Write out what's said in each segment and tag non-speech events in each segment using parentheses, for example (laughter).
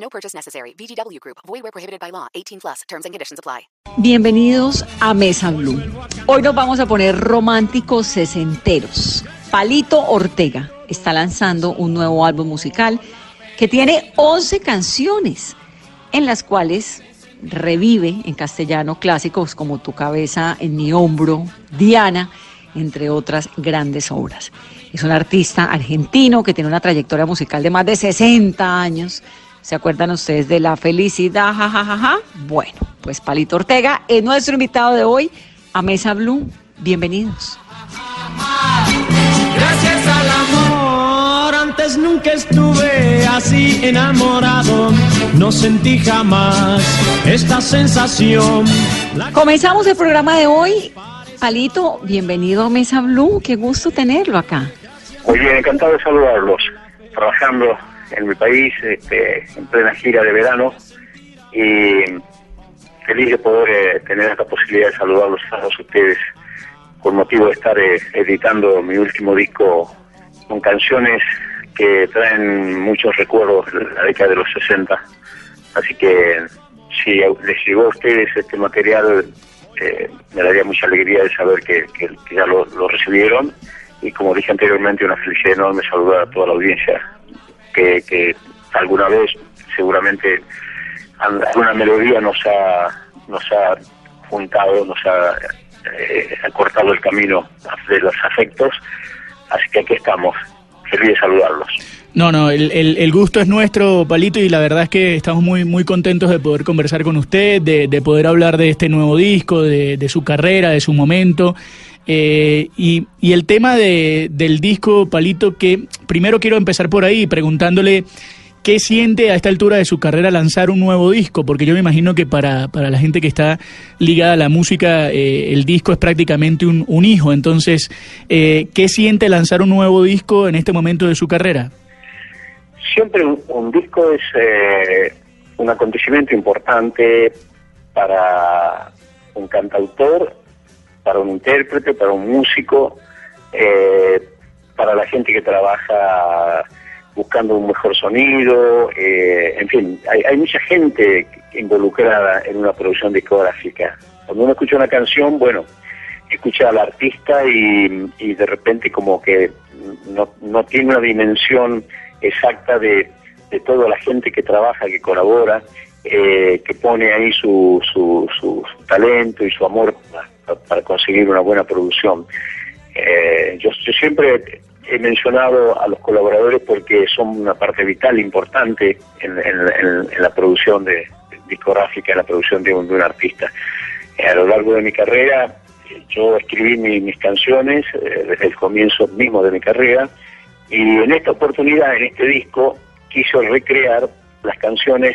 No purchase necessary. VGW Group. Void where prohibited by law. 18 plus. Terms and conditions apply. Bienvenidos a Mesa Blue. Hoy nos vamos a poner románticos sesenteros. Palito Ortega está lanzando un nuevo álbum musical que tiene 11 canciones en las cuales revive en castellano clásicos como Tu cabeza en mi hombro, Diana, entre otras grandes obras. Es un artista argentino que tiene una trayectoria musical de más de 60 años. ¿Se acuerdan ustedes de la felicidad? Ja, ja, ja, ja? Bueno, pues Palito Ortega es nuestro invitado de hoy a Mesa Blue. Bienvenidos. Gracias al amor, antes nunca estuve así enamorado. No sentí jamás esta sensación. La- Comenzamos el programa de hoy. Palito, bienvenido a Mesa Blue. Qué gusto tenerlo acá. Muy bien, encantado de saludarlos. Trabajando en mi país, este, en plena gira de verano y feliz de poder eh, tener esta posibilidad de saludarlos a todos ustedes con motivo de estar eh, editando mi último disco con canciones que traen muchos recuerdos de la década de los 60. Así que si les llegó a ustedes este material, eh, me daría mucha alegría de saber que, ya lo recibieron y como dije anteriormente, una felicidad enorme saludar a toda la audiencia que, alguna vez seguramente alguna melodía nos ha, nos ha juntado, nos ha eh, acortado el camino de los afectos, así que aquí estamos, feliz de saludarlos. No, no, el, el- el gusto es nuestro, Palito, y la verdad es que estamos muy, muy contentos de poder conversar con usted, de, de poder hablar de este nuevo disco, de, de su carrera, de su momento. Eh, y, y el tema de, del disco, Palito, que primero quiero empezar por ahí preguntándole qué siente a esta altura de su carrera lanzar un nuevo disco, porque yo me imagino que para, para la gente que está ligada a la música, eh, el disco es prácticamente un, hijo. Entonces, eh, ¿qué siente lanzar un nuevo disco en este momento de su carrera? Siempre un, un disco es eh, un acontecimiento importante para un cantautor, para un intérprete, para un músico, eh, para la gente que trabaja buscando un mejor sonido, eh, en fin, hay, hay mucha gente involucrada en una producción discográfica. Cuando uno escucha una canción, bueno, escucha al artista y, y de repente como que no, no tiene una dimensión exacta de, de toda la gente que trabaja, que colabora, eh, que pone ahí su, su, su, su talento y su amor para, conseguir una buena producción. Eh, yo, yo siempre he mencionado a los colaboradores porque son una parte vital, importante en, la producción de, discográfica, en la producción de un, de un artista. Eh, a lo largo de mi carrera, yo escribí mi- mis canciones eh, desde el comienzo mismo de mi carrera y en esta oportunidad, en este disco, quiso recrear las canciones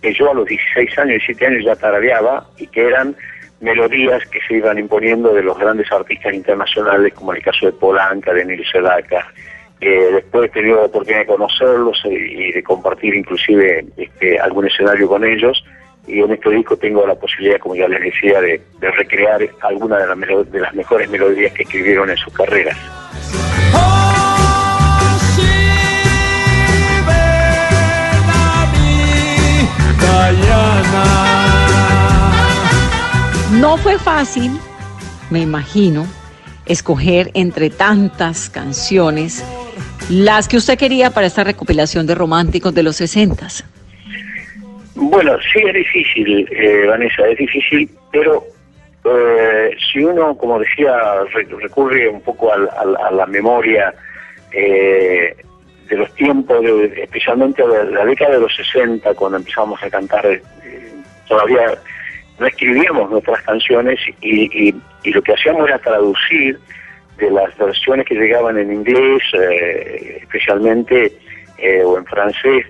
que yo a los 16 años, 17 años ya tarareaba y que eran melodías que se iban imponiendo de los grandes artistas internacionales, como en el caso de Polanca, de Neil Sedaka. Después he tenido la oportunidad de conocerlos y de compartir inclusive este, algún escenario con ellos. Y en este disco tengo la posibilidad, como ya les decía, de, recrear algunas de, las mejores melodías que escribieron en sus carreras. Oh, Diana. No fue fácil, me imagino, escoger entre tantas canciones las que usted quería para esta recopilación de románticos de los 60. Bueno, sí es difícil, eh, Vanessa, es difícil, pero eh, si uno, como decía, re- recurre un poco a la memoria eh, de los tiempos, de- especialmente de la década de los 60, cuando empezamos a cantar, eh, todavía no escribíamos nuestras canciones y, y- lo que hacíamos era traducir de las versiones que llegaban en inglés, eh, especialmente, eh, o en francés,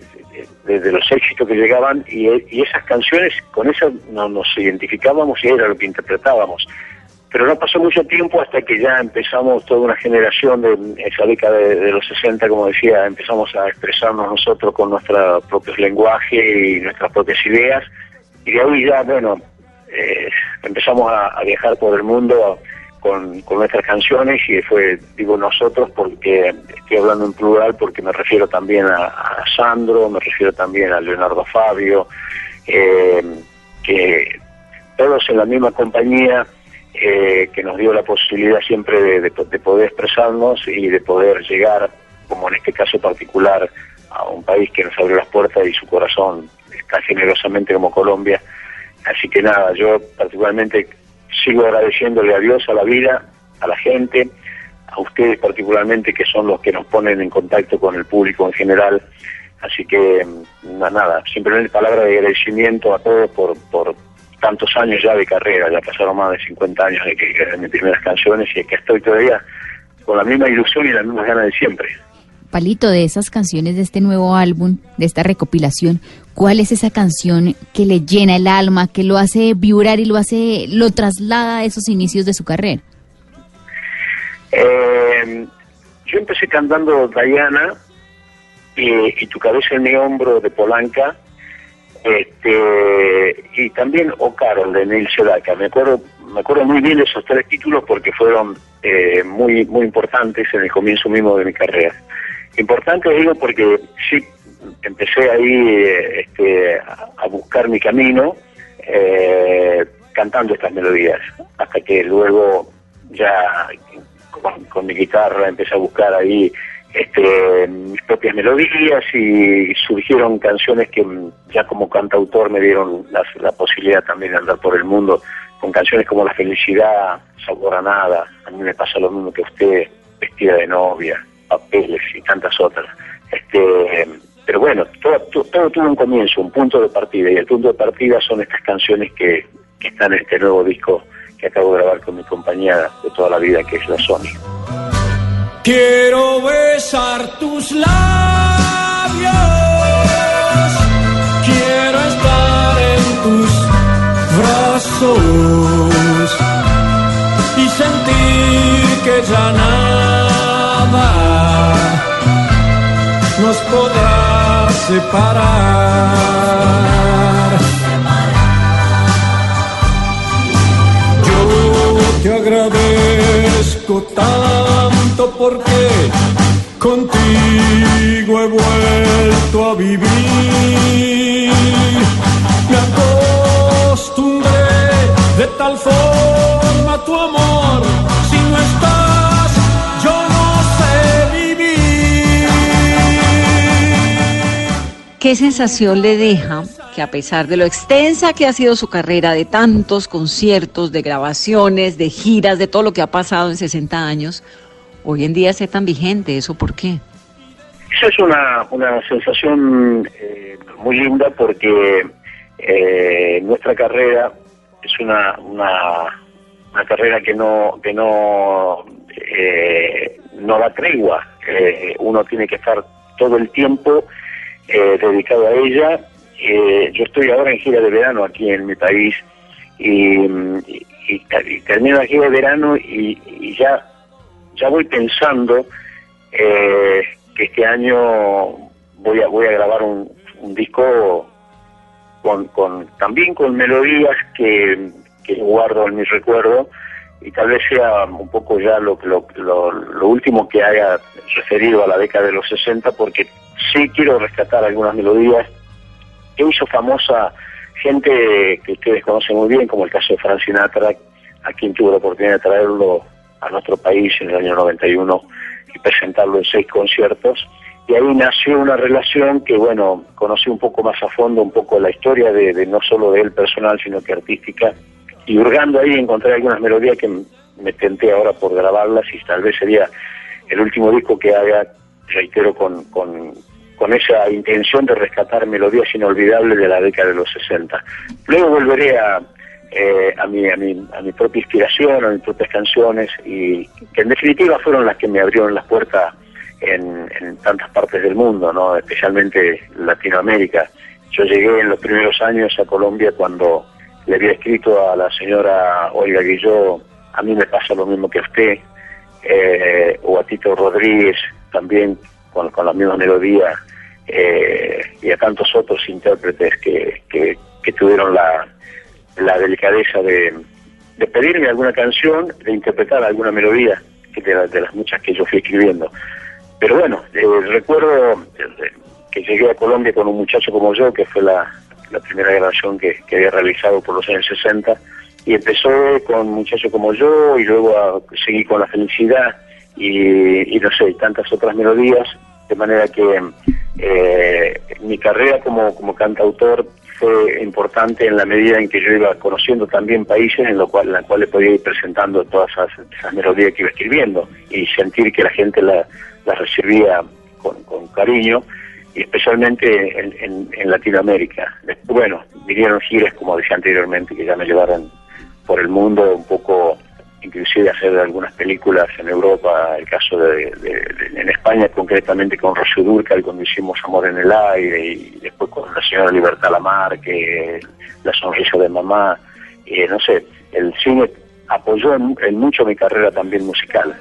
de, los éxitos que llegaban y, esas canciones, con esas no, nos identificábamos y era lo que interpretábamos. Pero no pasó mucho tiempo hasta que ya empezamos toda una generación de esa década de, los 60, como decía, empezamos a expresarnos nosotros con nuestro propio lenguaje y nuestras propias ideas. Y de ahí ya, bueno, eh, empezamos a, viajar por el mundo con, nuestras canciones y fue, digo nosotros, porque estoy hablando en plural, porque me refiero también a, Sandro, me refiero también a Leonardo Fabio, eh, que todos en la misma compañía eh, que nos dio la posibilidad siempre de, poder expresarnos y de poder llegar, como en este caso particular, a un país que nos abrió las puertas y su corazón está generosamente como Colombia. Así que nada, yo particularmente sigo agradeciéndole a Dios, a la vida, a la gente, a ustedes particularmente que son los que nos ponen en contacto con el público en general. Así que nada, simplemente palabra de agradecimiento a todos por, por, tantos años ya de carrera, ya pasaron más de 50 años de que eran mis primeras canciones y es que estoy todavía con la misma ilusión y las mismas ganas de siempre. Palito, de esas canciones de este nuevo álbum, de esta recopilación, ¿cuál es esa canción que le llena el alma, que lo hace vibrar y lo hace, lo traslada a esos inicios de su carrera? Eh, yo empecé cantando Diana y, Tu cabeza en mi hombro de Polanca, este, y también O Carol de Neil Sedaka. Me acuerdo, me acuerdo muy bien de esos tres títulos porque fueron eh, muy, muy importantes en el comienzo mismo de mi carrera. Importante digo porque sí empecé ahí este, a buscar mi camino eh, cantando estas melodías, hasta que luego ya con mi guitarra empecé a buscar ahí este, mis propias melodías y surgieron canciones que ya como cantautor me dieron la, posibilidad también de andar por el mundo con canciones como La felicidad, Sabor a nada, a mí me pasa lo mismo que usted, Vestida de novia, Papeles y tantas otras. Este, pero bueno, todo, todo, tuvo un comienzo, un punto de partida y el punto de partida son estas canciones que, que están en este nuevo disco que acabo de grabar con mi compañía de toda la vida que es la Sony. Quiero besar tus labios, quiero estar en tus brazos y sentir que ya nada nos podrá separar. Yo te agradezco tanto porque contigo he vuelto a vivir. Me acostumbré de tal forma a tu amor, ¿Qué sensación le deja que a pesar de lo extensa que ha sido su carrera, de tantos conciertos, de grabaciones, de giras, de todo lo que ha pasado en 60 años, hoy en día sea tan vigente. ¿Eso por qué? Esa es una, una sensación eh, muy linda porque eh, nuestra carrera es una, una, carrera que no, que no, eh, no da tregua. uno tiene que estar todo el tiempo dedicado a ella. yo estoy ahora en gira de verano aquí en mi país y, y, termino la gira de verano y ya ya voy pensando eh, que este año voy a voy a grabar un, disco con, con también con melodías que, que guardo en mi recuerdo y tal vez sea un poco ya lo, lo, lo, lo, último que haya referido a la década de los 60 porque sí quiero rescatar algunas melodías que hizo famosa gente que ustedes conocen muy bien como el caso de Frank Sinatra a quien tuve la oportunidad de traerlo a nuestro país en el año 91 y presentarlo en seis conciertos. Y ahí nació una relación que, bueno, conocí un poco más a fondo, un poco la historia de, no solo de él personal, sino que artística. Y hurgando ahí encontré algunas melodías que me tenté ahora por grabarlas y tal vez sería el último disco que haga, reitero, con, con, esa intención de rescatar melodías inolvidables de la década de los 60. Luego volveré a, eh, a, mi, a, mi, a mi propia inspiración, a mis propias canciones, y que en definitiva fueron las que me abrieron las puertas en, en tantas partes del mundo, ¿no? especialmente Latinoamérica. Yo llegué en los primeros años a Colombia cuando le había escrito a la señora Olga Guilló, a mí me pasa lo mismo que a usted, eh, o a Tito Rodríguez, también con, con la misma melodía, eh, y a tantos otros intérpretes que, que, tuvieron la, la delicadeza de, de pedirme alguna canción, de interpretar alguna melodía de, la- de las muchas que yo fui escribiendo. Pero bueno, eh, recuerdo eh, que llegué a Colombia con un muchacho como yo, que fue la, la primera grabación que, había realizado por los años 60, y empezó con un muchacho como yo, y luego a, seguí con la felicidad, y, no sé, tantas otras melodías, de manera que eh, mi carrera como, como cantautor fue importante en la medida en que yo iba conociendo también países en los cual, en la cuales podía ir presentando todas esas, esas melodías que iba escribiendo y sentir que la gente la- las recibía con, con cariño y especialmente en, en- Latinoamérica. Bueno, vinieron giras, como decía anteriormente, que ya me llevaron por el mundo un poco, inclusive hacer algunas películas en Europa, el caso de, en España concretamente con Rocío Dúrcal cuando hicimos Amor en el Aire y después con la señora Libertad Lamar, que La Sonrisa de Mamá, y no sé, el cine apoyó en, en mucho mi carrera también musical.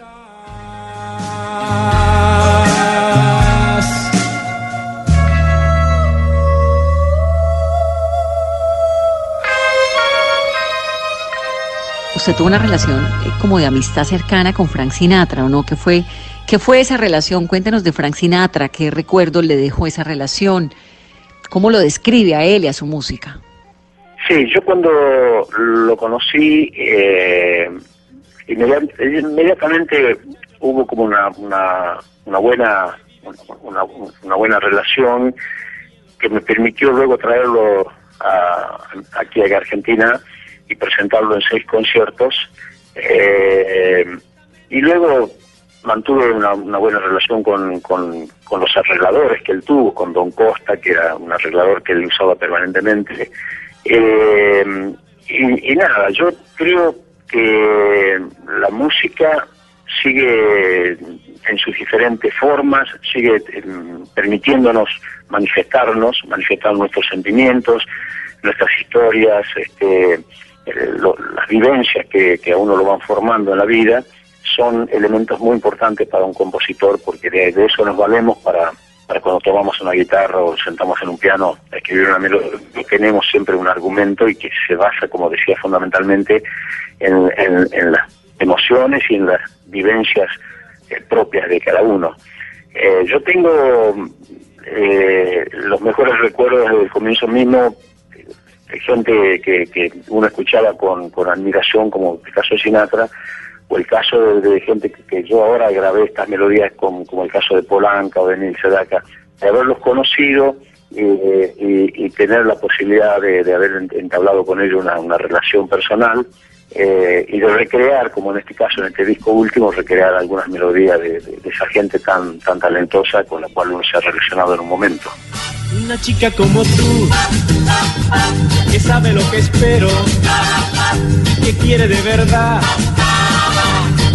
Usted tuvo una relación eh, como de amistad cercana con Frank Sinatra, ¿o no? ¿Qué fue, ¿Qué fue esa relación? Cuéntenos de Frank Sinatra, ¿qué recuerdos le dejó esa relación? ¿Cómo lo describe a él y a su música? Sí, yo cuando lo conocí, eh, inmediat- inmediatamente hubo como una, una, una buena una, una buena relación que me permitió luego traerlo a- aquí a Argentina y presentarlo en seis conciertos. Eh, y luego mantuve una, una buena relación con, con, los arregladores que él tuvo, con Don Costa, que era un arreglador que él usaba permanentemente. Eh, y, nada, yo creo que la música sigue en sus diferentes formas, sigue eh, permitiéndonos manifestarnos, manifestar nuestros sentimientos, nuestras historias, este, lo- las vivencias que, a uno lo van formando en la vida, son elementos muy importantes para un compositor porque de, eso nos valemos para, para cuando tomamos una guitarra o sentamos en un piano a escribir una melodía, tenemos siempre un argumento y que se basa, como decía, fundamentalmente en, en- las emociones y en las vivencias eh, propias de cada uno. Eh, yo tengo eh, los mejores recuerdos desde el comienzo mismo gente que, que uno escuchaba con, con admiración, como el caso de Sinatra, o el caso de, gente que, que yo ahora grabé estas melodías, como, como el caso de Polanca o de Neil Sedaka, de haberlos conocido eh, y, y tener la posibilidad de, haber ent- entablado con ellos una, una relación personal eh, y de recrear, como en este caso, en este disco último, recrear algunas melodías de, de- de esa gente tan, tan talentosa con la cual uno se ha relacionado en un momento. Una chica como tú, que sabe lo que espero, que quiere de verdad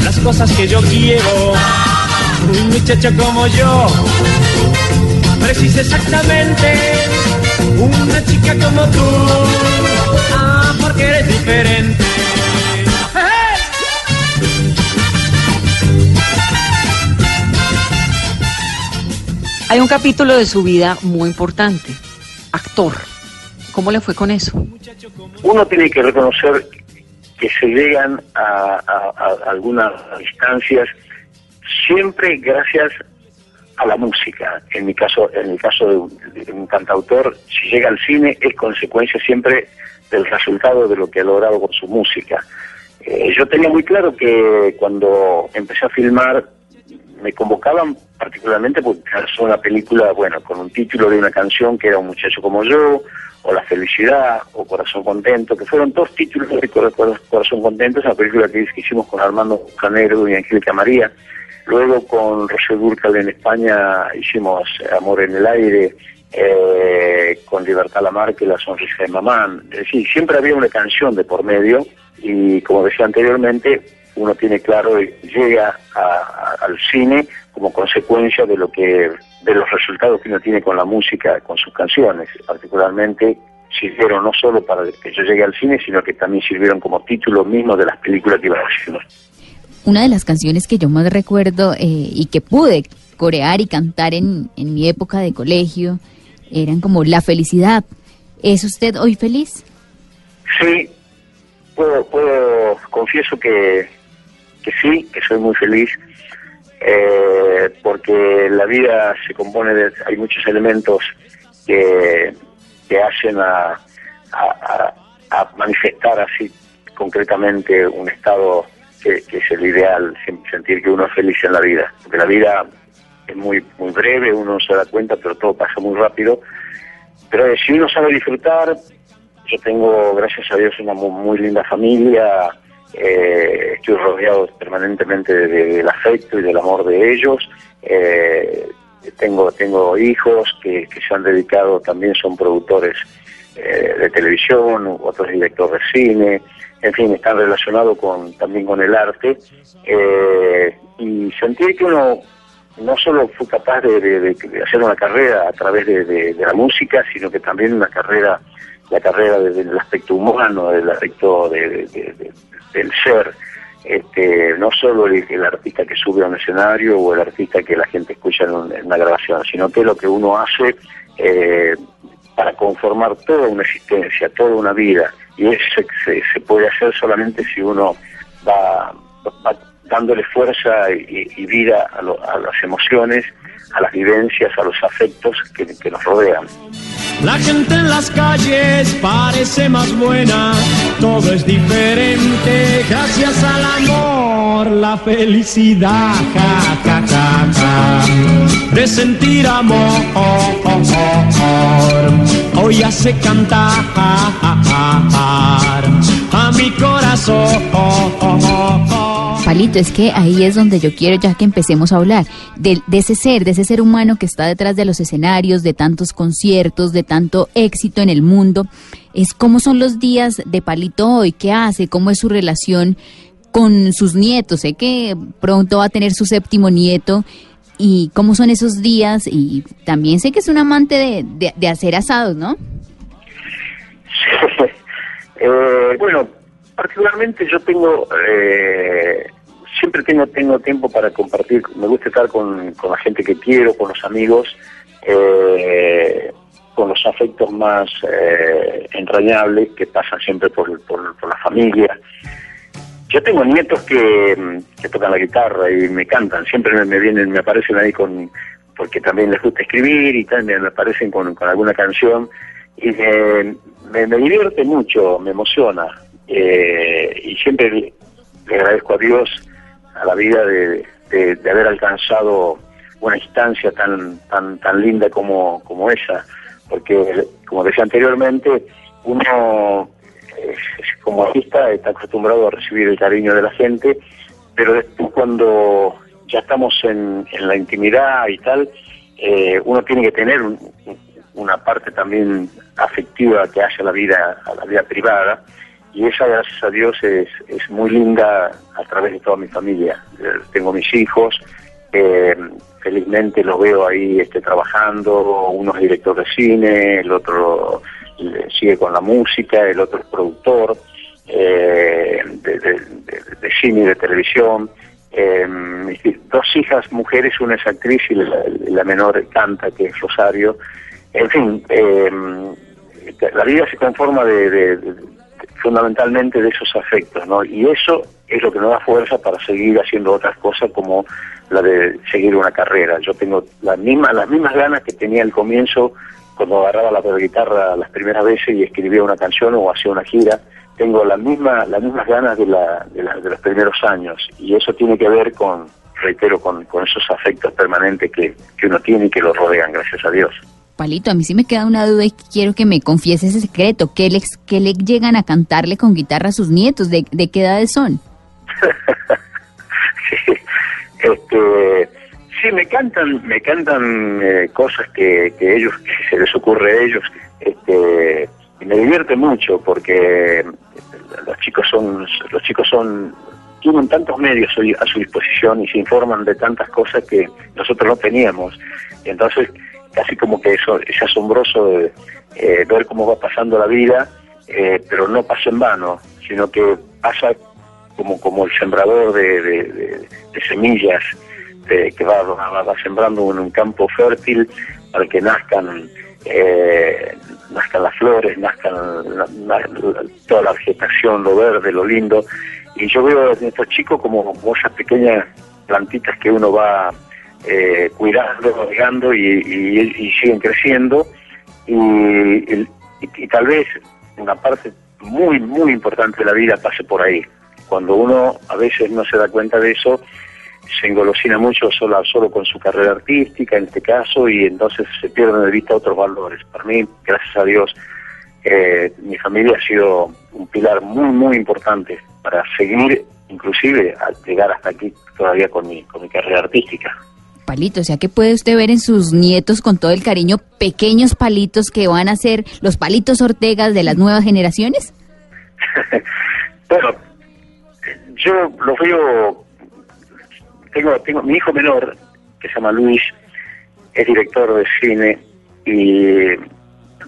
las cosas que yo quiero. Un muchacho como yo, precisa exactamente una chica como tú. Ah, porque eres diferente. Hay un capítulo de su vida muy importante, actor. ¿Cómo le fue con eso? uno tiene que reconocer que se llegan a, algunas distancias siempre gracias a la música. En mi caso, en el caso de un, de un cantautor, si llega al cine es consecuencia siempre del resultado de lo que ha logrado con su música. Eh, yo tenía muy claro que cuando empecé a filmar me convocaban particularmente porque hacer una película, bueno, con un título de una canción que era Un muchacho como yo, o La felicidad, o Corazón contento, que fueron dos títulos de Cor- Cor- Corazón contento, es una película que, hicimos con Armando Canero y Angélica María. Luego con Rocío Dúrcal en España hicimos Amor en el aire, eh, con Libertad Lamarque, La sonrisa de mamá. Es siempre había una canción de por medio y como decía anteriormente, uno tiene claro y llega a- a- al cine como consecuencia de lo que de los resultados que uno tiene con la música, con sus canciones, particularmente sirvieron no solo para que yo llegue al cine, sino que también sirvieron como título mismo de las películas que iba haciendo. Una de las canciones que yo más recuerdo eh, y que pude corear y cantar en, en mi época de colegio eran como La felicidad. ¿Es usted hoy feliz? Sí, puedo, puedo confieso que, que sí, que soy muy feliz, eh, porque la vida se compone de, hay muchos elementos que, que hacen a, manifestar así concretamente un estado que, es el ideal, sen- sentir que uno es feliz en la vida, porque la vida es muy, muy breve, uno no se da cuenta, pero todo pasa muy rápido, pero eh, si uno sabe disfrutar, yo tengo, gracias a Dios, una mu- muy, linda familia. Eh, estoy rodeado permanentemente de- de- del afecto y del amor de ellos. eh, tengo, tengo hijos que, que se han dedicado, también son productores eh, de televisión, otros directores de cine. En fin, están relacionados con, también con el arte. eh, y sentir que uno no solo fue capaz de, de- de- hacer una carrera a través de- de la música, sino que también una carrera, la carrera desde el aspecto humano, del aspecto de- de- de- de- del ser. Este, no solo el, el artista que sube a un escenario o el artista que la gente escucha en, un- en una grabación, sino que lo que uno hace eh, para conformar toda una existencia, toda una vida. Y eso se, se- puede hacer solamente si uno va, dándole fuerza y, vida a, lo- a las emociones, a las vivencias, a los afectos que nos rodean. La gente en las calles parece más buena, todo es diferente gracias al amor, la felicidad, ja, ja, ja, ja, de sentir amor. Hoy hace cantar a mi corazón. Palito, es que ahí es donde yo quiero ya que empecemos a hablar de, de ese ser, de ese ser humano que está detrás de los escenarios, de tantos conciertos, de tanto éxito en el mundo. Es cómo son los días de Palito hoy, qué hace, cómo es su relación con sus nietos. Sé que pronto va a tener su séptimo nieto y cómo son esos días y también sé que es un amante de, de- de hacer asados, ¿no? (laughs) Eh, bueno, particularmente yo tengo, eh, siempre tengo tengo tiempo para compartir, me gusta estar con, con la gente que quiero, con los amigos, eh, con los afectos más eh, entrañables que pasan siempre por, por, la familia. Yo tengo nietos que, que tocan la guitarra y me cantan, siempre me, vienen, me aparecen ahí con, porque también les gusta escribir y también me aparecen con, con alguna canción. Y me, me divierte mucho, me emociona eh, y siempre le, agradezco a Dios, a la vida de, de- haber alcanzado una instancia tan tan tan linda como, como esa, porque como decía anteriormente, uno como artista está acostumbrado a recibir el cariño de la gente, pero después cuando ya estamos en, en la intimidad y tal, eh, uno tiene que tener un- una parte también afectiva que hace la vida, a la vida privada, y esa, gracias a Dios, es, es muy linda a través de toda mi familia. Eh, tengo mis hijos, eh, felizmente los veo ahí este, trabajando, uno es director de cine, el otro sigue con la música, el otro es productor eh, de, de- cine y de televisión. Eh, dos hijas mujeres, una es actriz y la, la menor canta, que es Rosario. En fin, eh, la vida se conforma de- fundamentalmente de esos afectos, ¿no? Y eso es lo que nos da fuerza para seguir haciendo otras cosas como la de seguir una carrera. Yo tengo las mismas, las mismas ganas que tenía al comienzo cuando agarraba la guitarra las primeras veces y escribía una canción o hacía una gira. Tengo la misma, las mismas ganas de, la, de, la- de los primeros años y eso tiene que ver con, reitero, con, con esos afectos permanentes que, que uno tiene y que lo rodean, gracias a Dios. Palito, a mí sí me queda una duda y quiero que me confiese ese secreto. ¿Qué le, qué le llegan a cantarle con guitarra a sus nietos? ¿De, de qué edades son? (laughs) Sí, este, sí, me cantan, me cantan eh, cosas que, que ellos, que se les ocurre a ellos, este, y me divierte mucho porque los chicos son, los chicos son tienen tantos medios a su disposición y se informan de tantas cosas que nosotros no teníamos. Y entonces, casi como que eso es asombroso de, eh, ver cómo va pasando la vida, eh, pero no pasa en vano, sino que pasa como, como el sembrador de, de- de- semillas de- que va, sembrando en un campo fértil para que nazcan eh, nazcan las flores, nazcan la- toda la vegetación, lo verde, lo lindo. Y yo veo a estos chicos como, como esas pequeñas plantitas que uno va eh, cuidando, regando y, y- siguen creciendo. Y, y- y tal vez una parte muy, muy importante de la vida pase por ahí. Cuando uno a veces no se da cuenta de eso, se engolosina mucho solo, solo con su carrera artística, en este caso, y entonces se pierden de vista otros valores. Para mí, gracias a Dios, eh, mi familia ha sido un pilar muy, muy importante para seguir, inclusive, a llegar hasta aquí todavía con mi, con mi carrera artística. Palito, o sea que puede usted ver en sus nietos con todo el cariño pequeños palitos que van a ser los palitos Ortegas de las nuevas generaciones. (laughs) Bueno, yo lo veo, tengo, tengo mi hijo menor, que se llama Luis, es director de cine y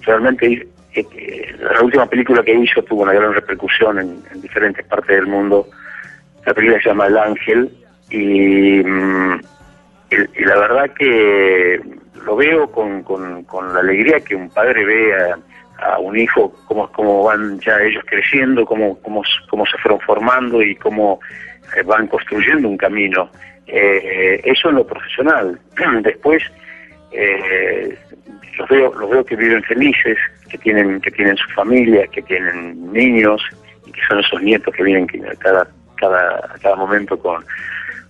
realmente eh, eh, la última película que hizo tuvo una gran repercusión en, en diferentes partes del mundo. La película se llama El Ángel y, mm, y- la verdad que lo veo con, con, la alegría que un padre ve a, un hijo, cómo, cómo van ya ellos creciendo, cómo, cómo, cómo se fueron formando y cómo eh, van construyendo un camino. Eh, eso en lo profesional. (clears throat) Después eh, los veo los veo que viven felices, que tienen que tienen su familia, que tienen niños y que son esos nietos que vienen cada cada cada momento con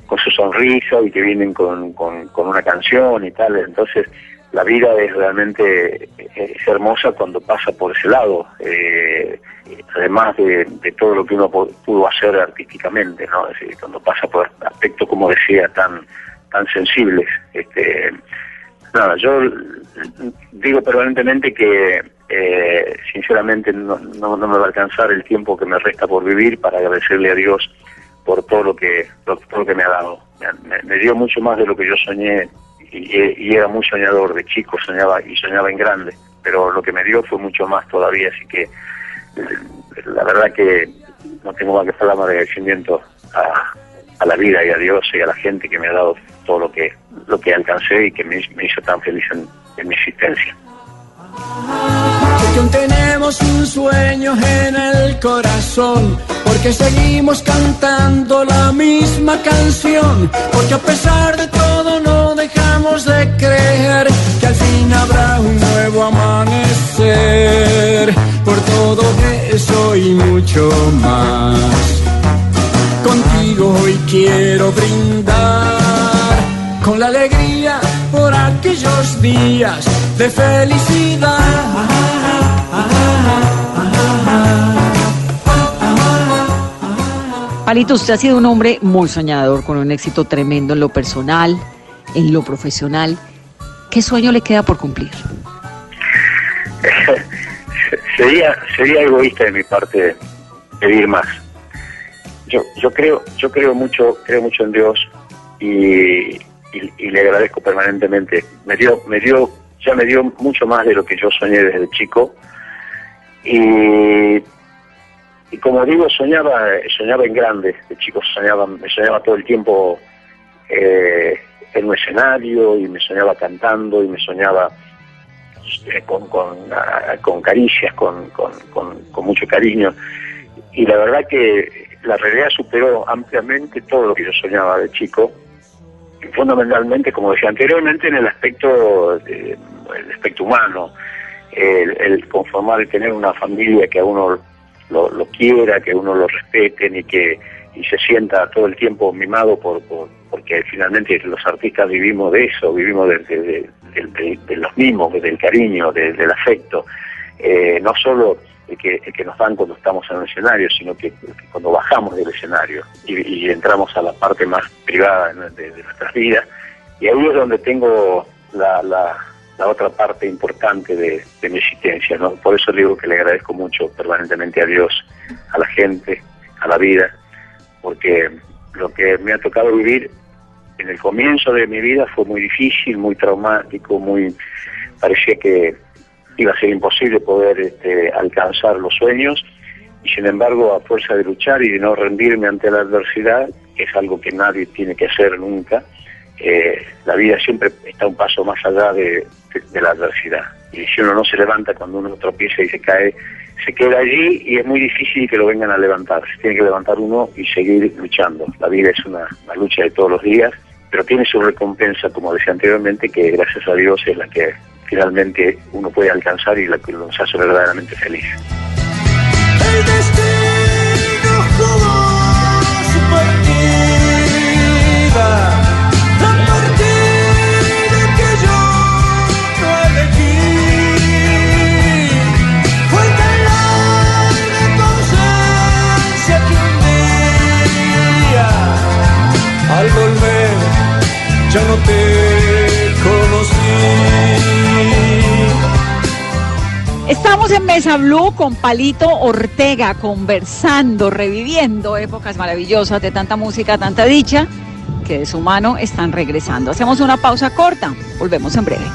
con su sonrisa y que vienen con, con, una canción y tal. Entonces, la vida es realmente es hermosa cuando pasa por ese lado, eh, además de, de todo lo que uno pu- pudo hacer artísticamente, ¿no? Es decir, cuando pasa por aspectos, como decía, tan tan sensibles. Este, nada, yo digo permanentemente que eh, sinceramente no, no, no me va a alcanzar el tiempo que me resta por vivir para agradecerle a Dios por todo lo que lo- todo lo que me ha dado. Me, me- dio mucho más de lo que yo soñé y, era muy soñador de chico, soñaba y soñaba en grande, pero lo que me dio fue mucho más todavía, así que eh, la verdad que no tengo más que palabras de agradecimiento a, la vida y a Dios y a la gente que me ha dado todo lo que lo que alcancé y que me, me hizo tan feliz en mi existencia. Porque aún tenemos un sueño en el corazón, porque seguimos cantando la misma canción, porque a pesar de todo no dejamos de creer que al fin habrá un nuevo amanecer, por todo eso y mucho más. Contigo hoy quiero brindar con la alegría por aquellos días de felicidad. Palito, usted ha sido un hombre muy soñador, con un éxito tremendo en lo personal, en lo profesional. ¿Qué sueño le queda por cumplir? (laughs) sería sería egoísta de mi parte pedir más. Yo yo creo yo creo mucho creo mucho en Dios y le agradezco permanentemente. Me dio me dio ya me dio mucho más de lo que yo soñé desde chico y y como digo soñaba soñaba en grande de chico soñaba me soñaba todo el tiempo eh, en un escenario y me soñaba cantando y me soñaba eh, con, con, ah, caricias, con, con, mucho cariño. Y la verdad que la realidad superó ampliamente todo lo que yo soñaba de chico, fundamentalmente, como decía anteriormente, en el aspecto, de- el aspecto humano, el, el conformar y tener una familia que a uno lo, quiera, que uno lo respeten y que y se sienta todo el tiempo mimado por, por porque finalmente los artistas vivimos de eso, vivimos de, de- de- de- los mimos, del cariño, de- del afecto, Eh, no solo el que, el que nos dan cuando estamos en el escenario, sino que, cuando bajamos del escenario y, y entramos a la parte más privada de nuestras vidas, y ahí es donde tengo la, la, la otra parte importante de, mi existencia, ¿no? Por eso digo que le agradezco mucho permanentemente a Dios, a la gente, a la vida, porque lo que me ha tocado vivir en el comienzo de mi vida fue muy difícil, muy traumático, muy parecía que iba a ser imposible poder este, alcanzar los sueños y sin embargo a fuerza de luchar y de no rendirme ante la adversidad, que es algo que nadie tiene que hacer nunca, la vida siempre está un paso más allá de, la adversidad. Y si uno no se levanta cuando uno tropieza y se cae, se queda allí y es muy difícil que lo vengan a levantar. Se tiene que levantar uno y seguir luchando. La vida es una, una lucha de todos los días, pero tiene su recompensa, como decía anteriormente, que gracias a Dios es la que finalmente uno puede alcanzar y la que nos hace verdaderamente feliz. El destino jugó su partida, al volver, ya no te conocí. Estamos en Mesa Blue con Palito Ortega, conversando, reviviendo épocas maravillosas de tanta música, tanta dicha, que de su mano están regresando. Hacemos una pausa corta, volvemos en breve.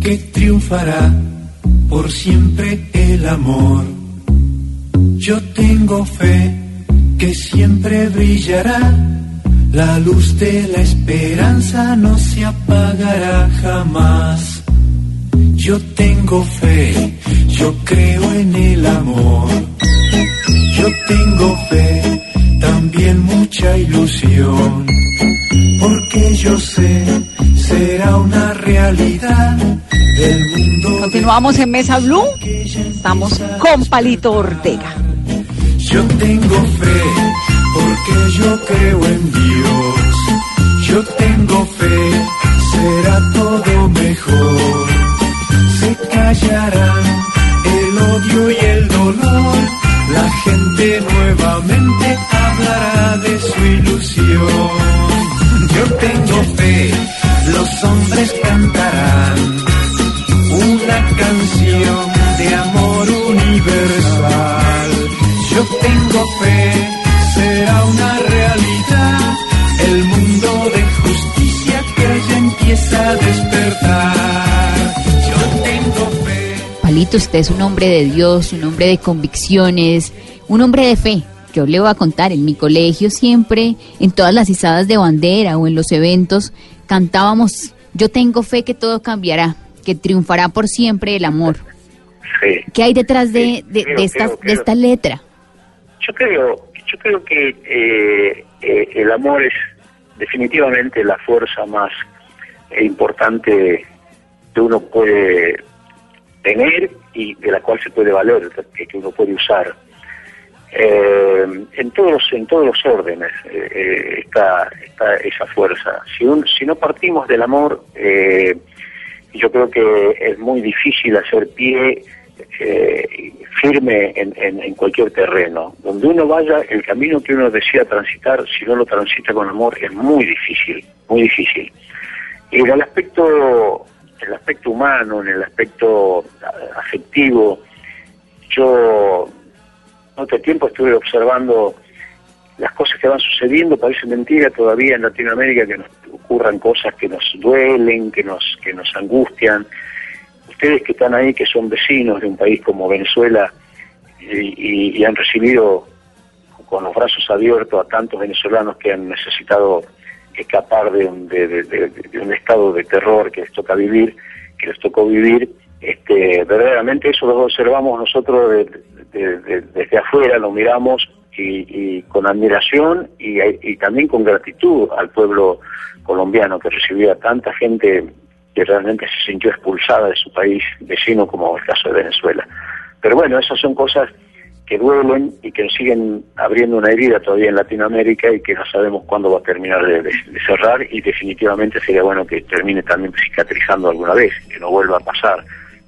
Que triunfará por siempre el amor. Yo tengo fe que siempre brillará, la luz de la esperanza no se apagará jamás. Yo tengo fe, yo creo Continuamos en Mesa Blue, estamos con Palito Ortega. Yo tengo fe, porque yo creo en Dios. Yo tengo fe, será todo mejor. Se callarán el odio y el dolor. La gente nuevamente hablará de su ilusión. Yo tengo fe, usted es un hombre de Dios, un hombre de convicciones, un hombre de fe. Yo le voy a contar, en mi colegio siempre, en todas las izadas de bandera o en los eventos, cantábamos, yo tengo fe que todo cambiará, que triunfará por siempre el amor. Sí. ¿Qué hay detrás de, Sí, de, creo, de esta, creo, de esta letra? Yo creo, yo creo que eh, eh, el amor es definitivamente la fuerza más importante que uno puede tener y de la cual se puede valer, que, uno puede usar. Eh, en todos los, en todos los órdenes eh, eh, está, está esa fuerza. Si, un- si no partimos del amor, eh, yo creo que es muy difícil hacer pie eh, firme en, en- cualquier terreno. Donde uno vaya, el camino que uno decida transitar, si no lo transita con amor, es muy difícil, muy difícil. En el aspecto, en el aspecto humano, en el aspecto ah, afectivo, yo otro tiempo estuve observando las cosas que van sucediendo, parece mentira todavía en Latinoamérica que nos ocurran cosas que nos duelen, que nos, que nos angustian. Ustedes que están ahí, que son vecinos de un país como Venezuela y han recibido con los brazos abiertos a tantos venezolanos que han necesitado escapar de un, de, un estado de terror que les toca vivir, que les tocó vivir, este, verdaderamente eso lo observamos nosotros de- de- de- desde afuera, lo miramos y, y con admiración y, y también con gratitud al pueblo colombiano que recibió a tanta gente que realmente se sintió expulsada de su país vecino, como el caso de Venezuela. Pero bueno, esas son cosas que duelen y que siguen abriendo una herida todavía en Latinoamérica y que no sabemos cuándo va a terminar de, cerrar y definitivamente sería bueno que termine también cicatrizando alguna vez, que no vuelva a pasar,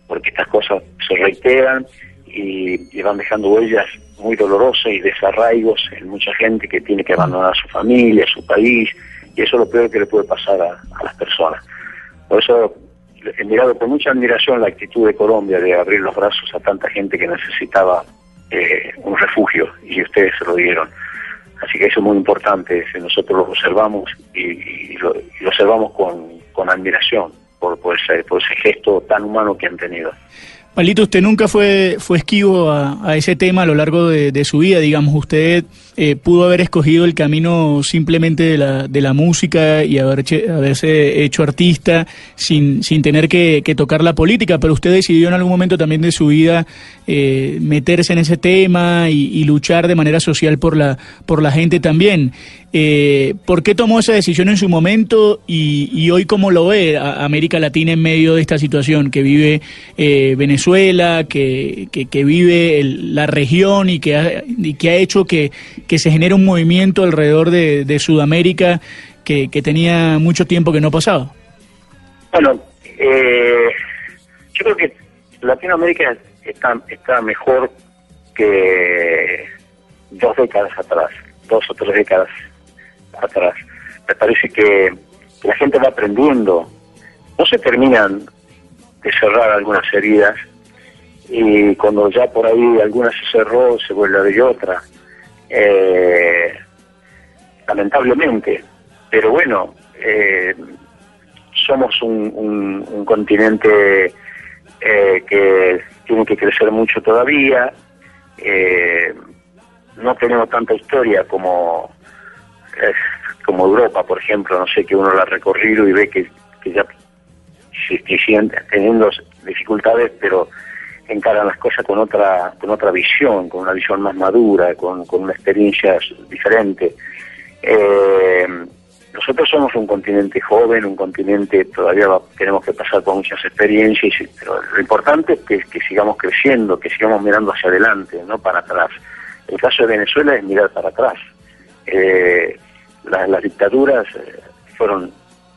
porque estas cosas se reiteran y, van dejando huellas muy dolorosas y desarraigos en mucha gente que tiene que abandonar a su familia, a su país, y eso es lo peor que le puede pasar a las personas. Por eso he mirado con mucha admiración la actitud de Colombia de abrir los brazos a tanta gente que necesitaba eh, un refugio y ustedes se lo dieron. Así que eso es muy importante, nosotros lo observamos y, y lo, y lo observamos con, con admiración por, por, ese, por ese gesto tan humano que han tenido. Palito, usted nunca fue, fue esquivo a, ese tema a lo largo de su vida, digamos, usted eh, pudo haber escogido el camino simplemente de la, de la música y haber haberse hecho artista sin, sin tener que, que tocar la política, pero usted decidió en algún momento también de su vida eh, meterse en ese tema y, luchar de manera social por la, por la gente también. Eh, ¿Por qué tomó esa decisión en su momento y, hoy cómo lo ve América Latina en medio de esta situación que vive eh, Venezuela, que, que, que vive el- la región y que ha, y que ha hecho que, que se genere un movimiento alrededor de, Sudamérica que, que tenía mucho tiempo que no pasaba? Bueno, eh, yo creo que Latinoamérica está, está mejor que dos décadas atrás, dos o tres décadas atrás. Me parece que la gente va aprendiendo, no se terminan de cerrar algunas heridas y cuando ya por ahí alguna se cerró se vuelve a abrir otra. Eh, lamentablemente, pero bueno, eh, somos un, un- un continente eh, que tiene que crecer mucho todavía. eh, no tenemos tanta historia como eh, como Europa, por ejemplo. No sé que uno la ha recorrido y ve que, que ya siguen teniendo dificultades, pero encaran las cosas con otra con otra visión, con una visión más madura, con, con una experiencia diferente. Eh, nosotros somos un continente joven, un continente todavía va- tenemos que pasar por muchas experiencias, pero lo importante es que, sigamos creciendo, que sigamos mirando hacia adelante, no para atrás. El caso de Venezuela es mirar para atrás. Eh, la- las dictaduras eh, fueron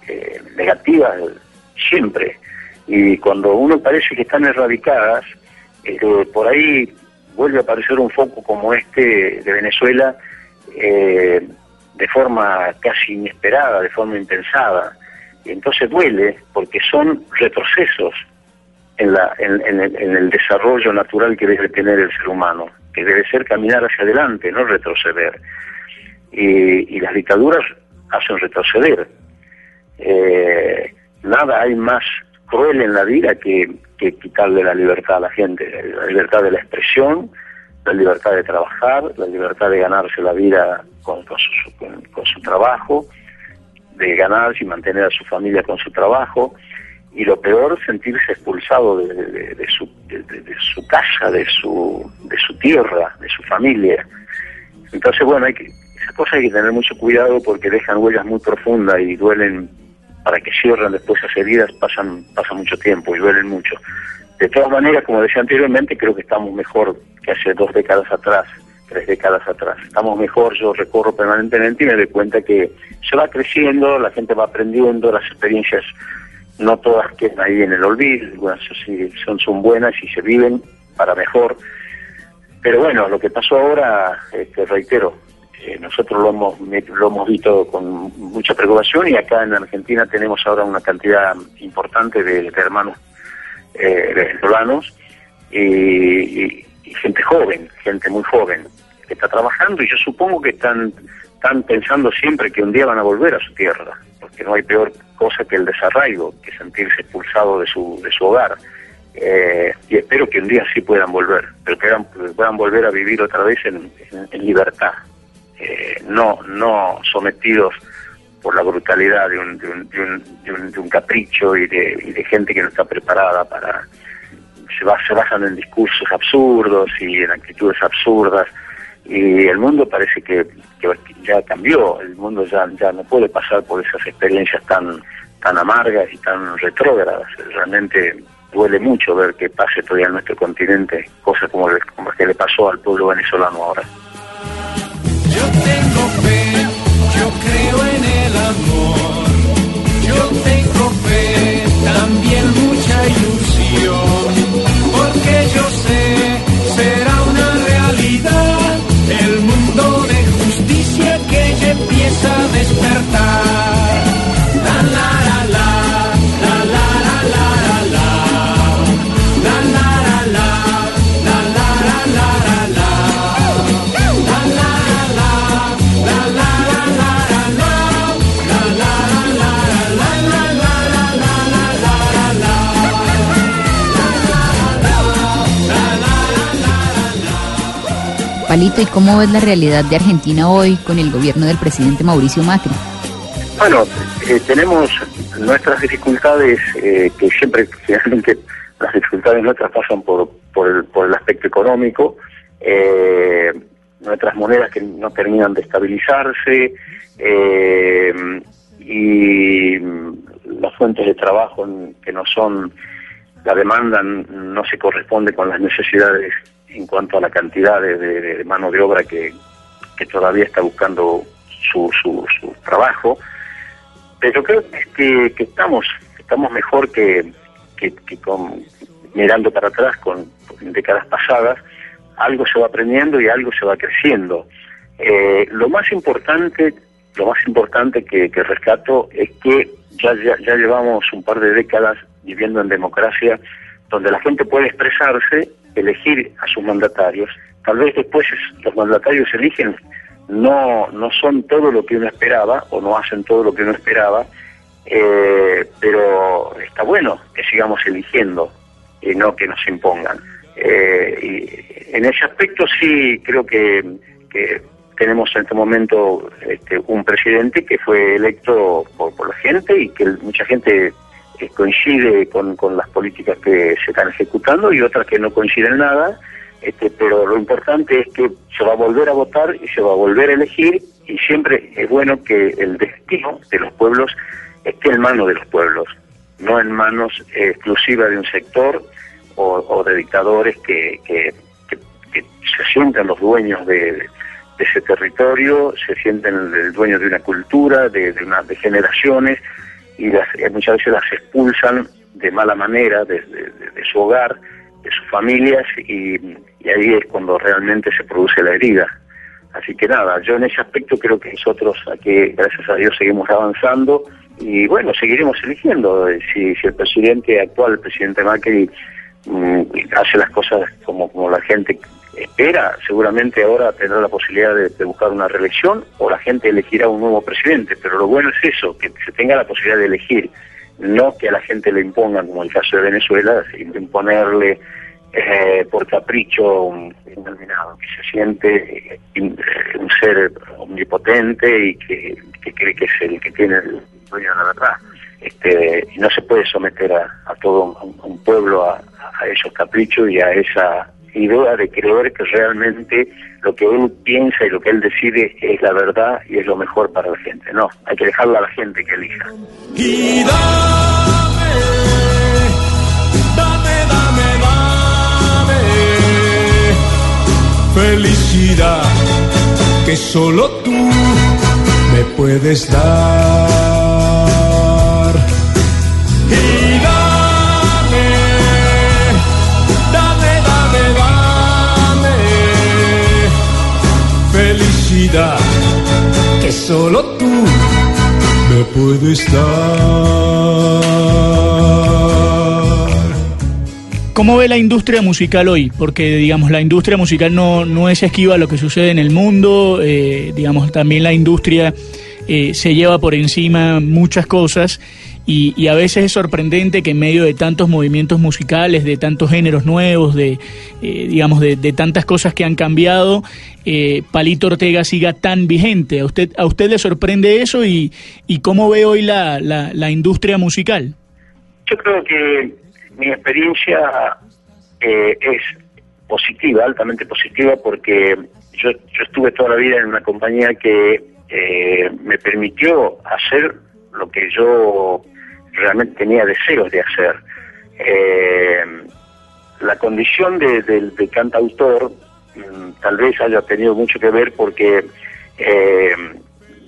eh, negativas eh, siempre y cuando uno parece que están erradicadas, por ahí vuelve a aparecer un foco como este de Venezuela eh, de forma casi inesperada, de forma impensada. Y entonces duele porque son retrocesos en, el, desarrollo natural que debe tener el ser humano, que debe ser caminar hacia adelante, no retroceder. Y, y las dictaduras hacen retroceder. Eh, nada hay más cruel en la vida que, que quitarle la libertad a la gente, la libertad de la expresión, la libertad de trabajar, la libertad de ganarse la vida con, con su, con- su trabajo, de ganarse y mantener a su familia con su trabajo, y lo peor, sentirse expulsado de, su, de su casa, de su, de su tierra, de su familia. Entonces, bueno, hay que, esas cosas hay que tener mucho cuidado porque dejan huellas muy profundas y duelen, para que cierren después esas heridas pasan, pasa mucho tiempo y duelen mucho. De todas maneras, como decía anteriormente, creo que estamos mejor que hace dos décadas atrás, tres décadas atrás. Estamos mejor, yo recorro permanentemente y me doy cuenta que se va creciendo, la gente va aprendiendo, las experiencias no todas quedan ahí en el olvido, algunas son, son buenas y se viven para mejor. Pero bueno, lo que pasó ahora, este, reitero, eh, nosotros lo hemos, lo hemos visto con mucha preocupación y acá en Argentina tenemos ahora una cantidad importante de, hermanos eh, venezolanos y, y- gente joven, gente muy joven que está trabajando y yo supongo que están, están pensando siempre que un día van a volver a su tierra, porque no hay peor cosa que el desarraigo, que sentirse expulsado de su, de su hogar. Eh, y espero que un día sí puedan volver, pero que puedan, volver a vivir otra vez en, libertad, no, no sometidos por la brutalidad de un, de un, de un, de un, de un capricho y de, gente que no está preparada para... Se, va, se basan en discursos absurdos y en actitudes absurdas y el mundo parece que, ya cambió, el mundo ya, ya no puede pasar por esas experiencias tan, tan amargas y tan retrógradas. Realmente duele mucho ver que pase todavía en nuestro continente cosas como, como que le pasó al pueblo venezolano ahora. Tengo fe, yo creo en el amor. Yo tengo fe, también mucha ilusión. Porque yo sé, será una realidad el mundo de justicia que empieza a despertar. Palito, ¿y cómo ves la realidad de Argentina hoy con el gobierno del presidente Mauricio Macri? Bueno, eh, tenemos nuestras dificultades, eh, que siempre, (laughs) generalmente, las dificultades nuestras pasan por, por, el, aspecto económico, eh, nuestras monedas que no terminan de estabilizarse, eh, y las fuentes de trabajo que no son, la demanda no se corresponde con las necesidades en cuanto a la cantidad de, mano de obra que, que todavía está buscando su, su, su trabajo. Pero creo que, que estamos estamos mejor que, que, que con, mirando para atrás con décadas pasadas. Algo se va aprendiendo y algo se va creciendo. Eh, lo más importante lo más importante que, que rescato es que ya, ya ya llevamos un par de décadas viviendo en democracia donde la gente puede expresarse elegir a sus mandatarios. Tal vez después es- los mandatarios eligen no no son todo lo que uno esperaba o no hacen todo lo que uno esperaba eh, pero está bueno que sigamos eligiendo y no que nos impongan. Eh, y en ese aspecto sí creo que, que tenemos en este momento este, un presidente que fue electo por la gente y que mucha gente eh, coincide con, con las políticas que se están ejecutando y otras que no coinciden nada este, pero lo importante es que se va a volver a votar y se va a volver a elegir y siempre es bueno que el destino de los pueblos esté en manos de los pueblos, no en manos eh, exclusivas de un sector o, de dictadores que, que, que- que se sientan los dueños de, de ese territorio, se sienten el dueño de una cultura, de, de, una, de generaciones y las, y muchas veces las expulsan de mala manera de su hogar, de sus familias y, y ahí es cuando realmente se produce la herida. Así que nada, yo en ese aspecto creo que nosotros aquí, gracias a Dios, seguimos avanzando y bueno, seguiremos eligiendo. Eh, Si, si el presidente actual, el presidente Macri, mm, hace las cosas como, como la gente espera, seguramente ahora tendrá la posibilidad de, buscar una reelección o la gente elegirá un nuevo presidente. Pero lo bueno es eso, que se tenga la posibilidad de elegir, no que a la gente le impongan, como el caso de Venezuela, imponerle eh, por capricho determinado, que se siente eh, eh, un ser omnipotente y que, cree que es el que tiene el dueño de la verdad. Este, y no se puede someter a, todo un, pueblo a esos caprichos y a esa idea de creer que realmente lo que él piensa y lo que él decide es la verdad y es lo mejor para la gente. No, hay que dejarlo a la gente que elija. Y dame, dame, dame, felicidad que solo tú me puedes dar. Y que solo tú me puedes dar. ¿Cómo ve la industria musical hoy? Porque, digamos, la industria musical no, no es esquiva a lo que sucede en el mundo, eh, digamos, también la industria eh, se lleva por encima muchas cosas y, y a veces es sorprendente que en medio de tantos movimientos musicales, de tantos géneros nuevos, de eh, digamos de, de tantas cosas que han cambiado, eh, Palito Ortega siga tan vigente. ¿A usted, a usted le sorprende eso y, y cómo ve hoy la, la, la industria musical? Yo creo que mi experiencia eh, es positiva, altamente positiva, porque yo, yo estuve toda la vida en una compañía que eh, me permitió hacer lo que yo realmente tenía deseos de hacer. Eh, la condición de, de- de cantautor mm, tal vez haya tenido mucho que ver porque eh,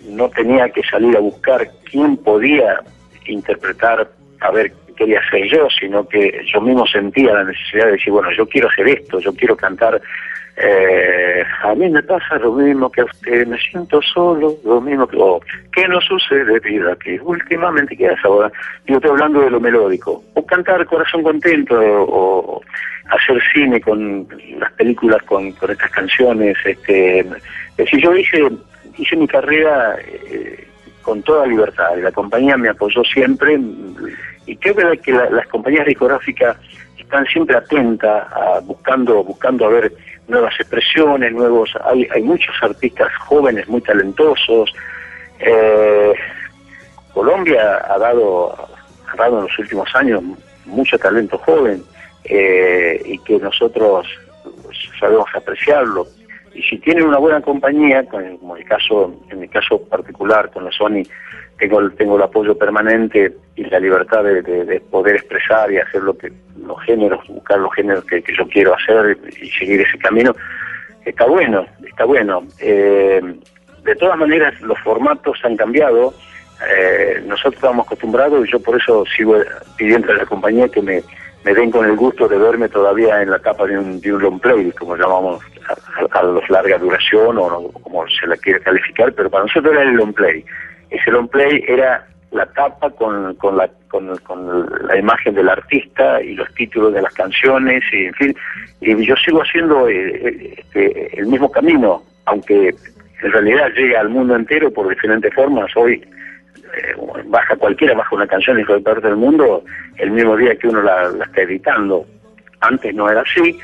no tenía que salir a buscar quién podía interpretar a ver qué quería hacer yo, sino que yo mismo sentía la necesidad de decir, bueno, yo quiero hacer esto, yo quiero cantar. Eh, a mí me pasa lo mismo que a usted, me siento solo, lo mismo que... Oh, ¿Qué no sucede, vida? Que últimamente, ¿qué haces ahora? Yo estoy hablando de lo melódico. O cantar Corazón Contento, o, hacer cine con las películas, con, estas canciones. Este, es decir, yo hice, hice mi carrera eh, con toda libertad la compañía me apoyó siempre y creo que, que la- las compañías discográficas están siempre atentas a buscando buscando a ver nuevas expresiones nuevos hay hay muchos artistas jóvenes muy talentosos. Eh, Colombia ha dado ha dado en los últimos años mucho talento joven eh, y que nosotros sabemos apreciarlo. Y si tienen una buena compañía como el caso en mi caso particular con la Sony tengo tengo el apoyo permanente y la libertad de, de- de poder expresar y hacer lo que los géneros buscar los géneros que, yo quiero hacer y seguir ese camino está bueno está bueno Eh, de todas maneras los formatos han cambiado eh, nosotros estamos acostumbrados y yo por eso sigo pidiendo a la compañía que me, me den con el gusto de verme todavía en la tapa de un, de un long play, como llamamos a, los larga duración o no- como se la quiere calificar, pero para nosotros era el long play. Ese long play era la tapa con, con, la, con, la imagen del artista y los títulos de las canciones, y en fin, y yo sigo haciendo eh, este, el mismo camino, aunque en realidad llega al mundo entero por diferentes formas. Hoy eh, baja cualquiera, baja una canción en cualquier parte del mundo el mismo día que uno la, está editando. Antes no era así,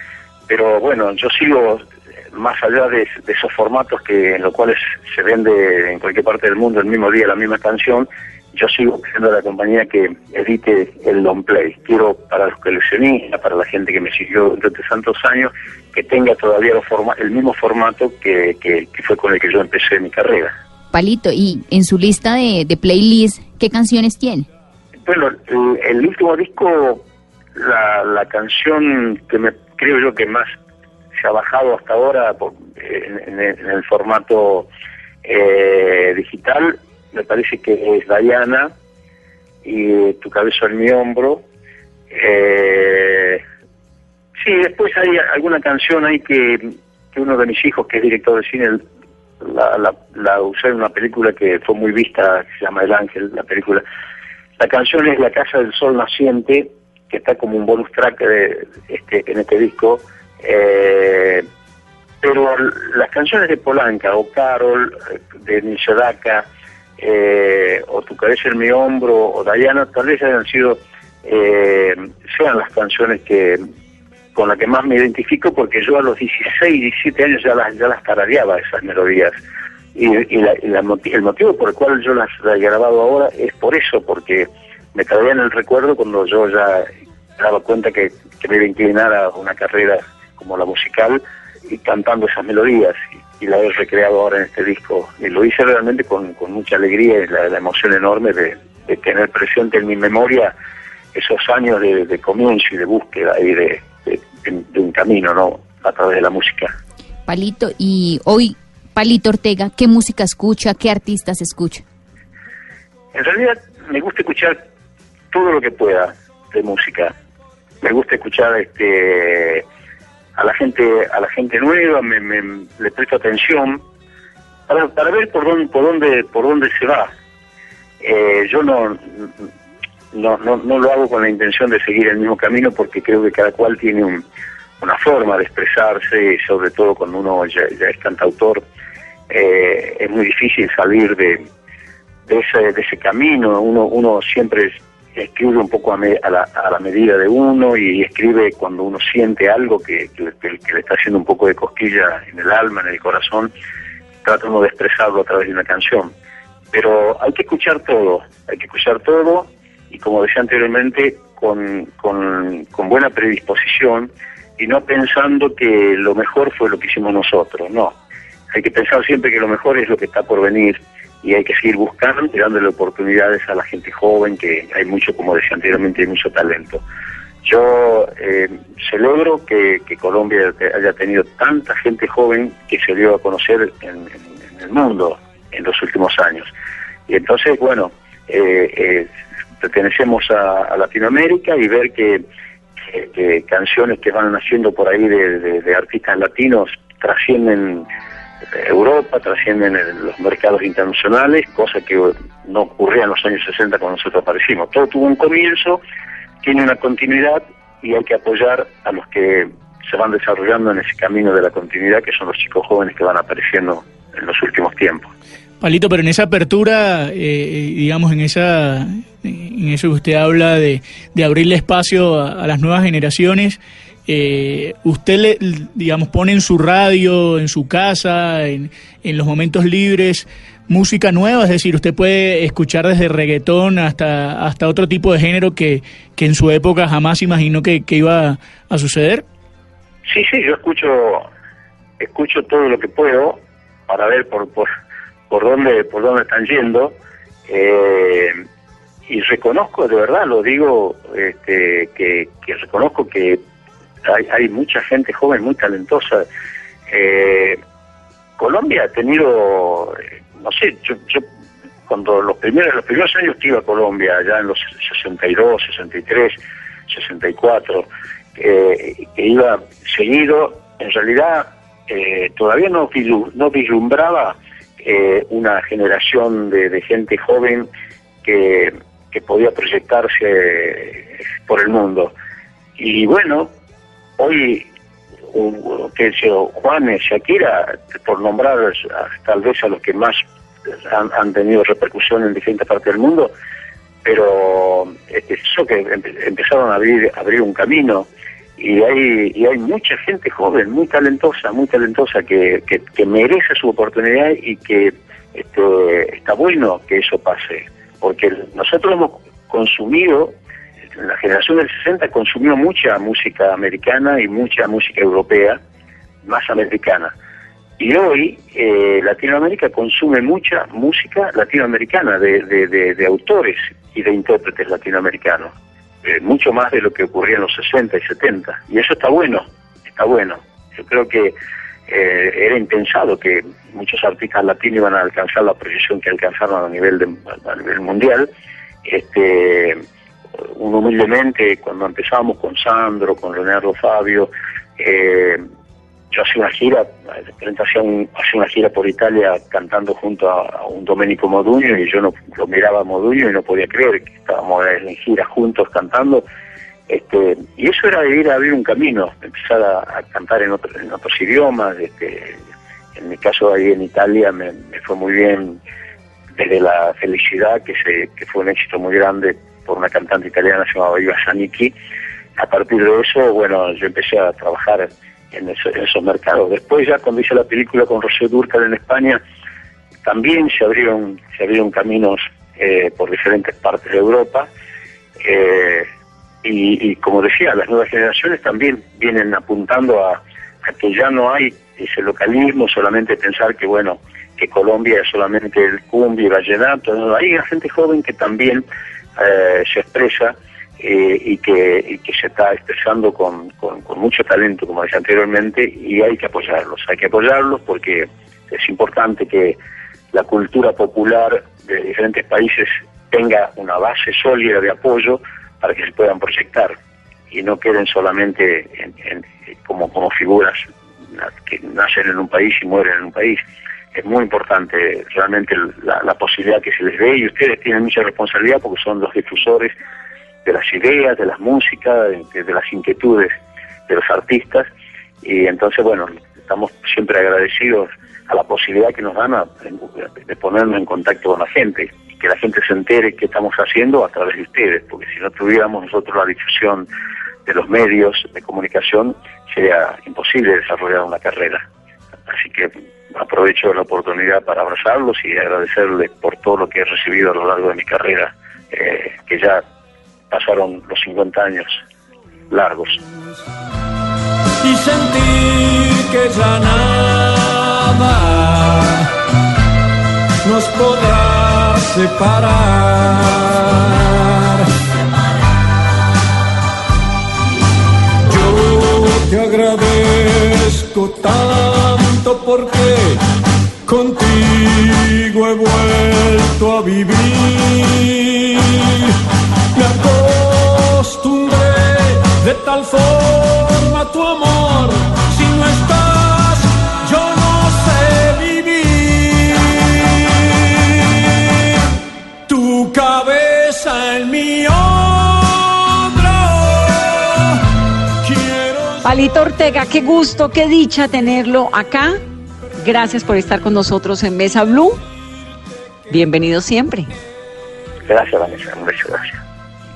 pero bueno, yo sigo más allá de, de esos formatos que en los cuales se vende en cualquier parte del mundo el mismo día la misma canción, yo sigo pidiendo a la compañía que edite el long play. Quiero para los coleccionistas, para la gente que me siguió durante tantos años, que tenga todavía forma- el mismo formato que, que, que fue con el que yo empecé mi carrera. Palito, y en su lista de, de playlist, ¿qué canciones tiene? Bueno, el, el último disco, la, la canción que me creo yo que más se ha bajado hasta ahora en, en el- formato eh, digital, me parece que es Diana y Tu cabeza en mi hombro. Eh, sí, después hay alguna canción ahí que, que uno de mis hijos, que es director de cine, la, la, la usé en una película que fue muy vista, que se llama El Ángel, la película. La canción es La Casa del Sol Naciente, que está como un bonus track de, este, en este disco. Eh, pero las canciones de Polanca, o Carol, de Nishadaka, eh, o Tu cabeza en mi hombro, o Diana, tal vez hayan sido, eh, sean las canciones que con las que más me identifico, porque yo a los 16, 17 años ya las, ya las tarareaba esas melodías. Y, la- y la el motivo por el cual yo las he grabado ahora es por eso, porque me traían el recuerdo cuando yo ya daba cuenta que, que me iba a inclinar a una carrera como la musical y cantando esas melodías y, y la he recreado ahora en este disco y lo hice realmente con, con mucha alegría y la, la emoción enorme de, de tener presente en mi memoria esos años de, de comienzo y de búsqueda y de, de- de- de un camino no a través de la música Palito, y hoy, Palito Ortega, ¿qué música escucha? ¿Qué artistas escucha? En realidad me gusta escuchar todo lo que pueda de música. Me gusta escuchar este a la gente a la gente nueva, me, me- le presto atención para, para ver por dónde por dónde por dónde se va. Eh, yo no, no no no lo hago con la intención de seguir el mismo camino porque creo que cada cual tiene un- una forma de expresarse, sobre todo cuando uno ya, ya es cantautor, eh, es muy difícil salir de, de ese, de ese camino. Uno, uno siempre escribe un poco a, me- a la, a la medida de uno y escribe cuando uno siente algo que, que que le está haciendo un poco de cosquilla en el alma, en el corazón, trata uno de expresarlo a través de una canción. Pero hay que escuchar todo, hay que escuchar todo y como decía anteriormente, con, con, con buena predisposición y no pensando que lo mejor fue lo que hicimos nosotros, no. Hay que pensar siempre que lo mejor es lo que está por venir y hay que seguir buscando y dándole oportunidades a la gente joven, que hay mucho, como decía anteriormente, hay mucho talento. Yo eh, celebro que, Colombia haya tenido tanta gente joven que se dio a conocer en, el mundo en los últimos años. Y entonces, bueno, eh, eh, pertenecemos a, a Latinoamérica y ver que, que- canciones que van naciendo por ahí de artistas latinos trascienden Europa, trascienden los mercados internacionales, cosa que no ocurría en los años 60 cuando nosotros aparecimos. Todo tuvo un comienzo, tiene una continuidad y hay que apoyar a los que se van desarrollando en ese camino de la continuidad, que son los chicos jóvenes que van apareciendo en los últimos tiempos. Palito, pero en esa apertura, eh, digamos, en esa, en eso que usted habla de, de abrirle espacio a las nuevas generaciones, eh, usted le, digamos, pone en su radio, en su casa, en, en los momentos libres, música nueva, es decir, usted puede escuchar desde reggaetón hasta, hasta otro tipo de género que, que en su época jamás imaginó que, iba a suceder. Sí, sí, yo escucho, escucho todo lo que puedo para ver por por, por dónde por dónde están yendo eh, y reconozco de verdad, lo digo, este, que reconozco que hay, hay mucha gente joven muy talentosa. Eh, Colombia ha tenido, no sé, yo, yo cuando los primeros los primeros años que iba a Colombia, allá en los 62, 63, 64, eh, que iba seguido, en realidad eh, todavía no, no vislumbraba eh, una generación de, de gente joven que, que podía proyectarse eh, por el mundo. Y bueno, hoy que Juanes, Shakira, por nombrar tal vez a los que más han, tenido repercusión en diferentes partes del mundo, pero este, eso que empe- empezaron a abrir, un camino y hay, y hay mucha gente joven, muy talentosa, muy talentosa que, que, que merece su oportunidad y que este, está bueno que eso pase, porque nosotros hemos consumido la generación del 60 consumió mucha música americana y mucha música europea, más americana. Y hoy eh, Latinoamérica consume mucha música latinoamericana de, de, autores y de intérpretes latinoamericanos, eh, mucho más de lo que ocurría en los 60 y 70. Y eso está bueno, está bueno. Yo creo que eh, era impensado que muchos artistas latinos iban a alcanzar la proyección que alcanzaron a nivel, de, a nivel mundial. Este, uno humildemente, cuando empezamos con Sandro, con Leonardo Fabio, eh, yo hacía una gira, hacía, un, una gira por Italia cantando junto a, un Domenico Modugno y yo no lo miraba a Modugno y no podía creer que estábamos en gira juntos cantando. Este, y eso era ir a abrir un camino, empezar a, a cantar en, otro- en otros idiomas. Este, en mi caso ahí en Italia me, me fue muy bien desde la felicidad, que, se, que fue un éxito muy grande por una cantante italiana llamada Iva Zanicchi. A partir de eso, bueno, yo empecé a trabajar en, eso- en esos mercados. Después ya cuando hice la película con Rocío Dúrcal en España, también se abrieron, se abrieron caminos eh, por diferentes partes de Europa. Eh, y, y como decía, las nuevas generaciones también vienen apuntando a, que ya no hay ese localismo, solamente pensar que, bueno, que Colombia es solamente el cumbia y vallenato. No, hay gente joven que también eh, se expresa eh, y, que, y que se está expresando con, mucho talento, como decía anteriormente, y hay que apoyarlos. Hay que apoyarlos porque es importante que la cultura popular de diferentes países tenga una base sólida de apoyo para que se puedan proyectar y no queden solamente en- como, figuras que nacen en un país y mueren en un país. Es muy importante realmente la, posibilidad que se les dé y ustedes tienen mucha responsabilidad porque son los difusores de las ideas, de las músicas, de, de las inquietudes de los artistas y entonces bueno, estamos siempre agradecidos a la posibilidad que nos dan a- de ponernos en contacto con la gente que la gente se entere qué estamos haciendo a través de ustedes, porque si no tuviéramos nosotros la difusión de los medios de comunicación, sería imposible desarrollar una carrera. Así que aprovecho la oportunidad para abrazarlos y agradecerles por todo lo que he recibido a lo largo de mi carrera, eh, que ya pasaron los 50 años largos. y sentir que ya nada nos podrá separar. Yo te agradezco tanto porque contigo he vuelto a vivir. Me acostumbré de tal forma a tu amor. Palito Ortega, qué gusto, qué dicha tenerlo acá. Gracias por estar con nosotros en Mesa Blue. Bienvenido siempre. Gracias, Vanessa, un beso, gracias.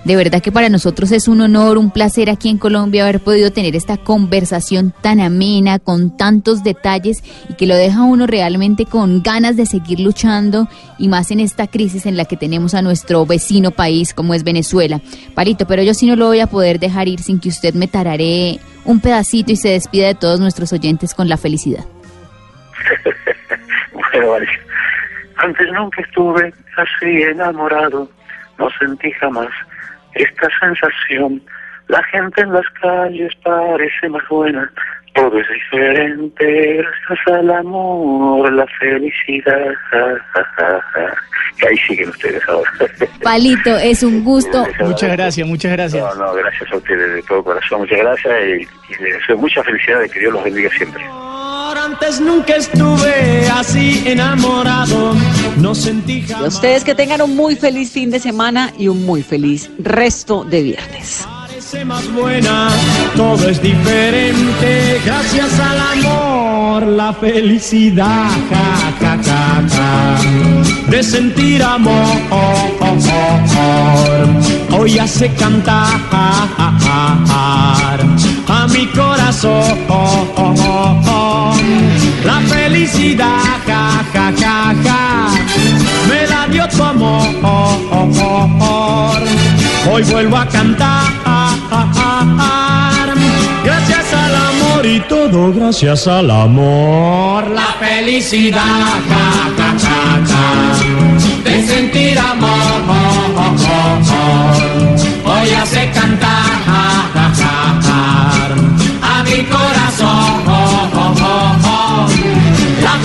De verdad que para nosotros es un honor, un placer aquí en Colombia haber podido tener esta conversación tan amena, con tantos detalles y que lo deja uno realmente con ganas de seguir luchando y más en esta crisis en la que tenemos a nuestro vecino país como es Venezuela. Palito, pero yo sí no lo voy a poder dejar ir sin que usted me tararé un pedacito y se despida de todos nuestros oyentes con la felicidad. (laughs) bueno, antes nunca estuve así enamorado, no sentí jamás esta sensación. La gente en las calles parece más buena, todo es diferente, gracias al amor, la felicidad. Que ahí siguen ustedes ahora. (laughs) Palito, es un gusto. Muchas gracias, muchas gracias. No, no, gracias a ustedes de todo corazón, muchas gracias y, y les deseo mucha felicidad y que Dios los bendiga siempre. Antes nunca estuve así enamorado, no sentí Y a jamás. ustedes que tengan un muy feliz fin de semana y un muy feliz resto de viernes. Parece más buena, todo es diferente, gracias al amor, la felicidad, ja, ja, ja, ja, de sentir amor, hoy hace cantar a mi corazón, la felicidad, ja, ja, ja, ja, me la dio tu amor, hoy vuelvo a cantar, gracias al amor y todo gracias al amor, la felicidad, ja, ja, ja, ja, de sentir amor, hoy hace cantar a mi corazón, la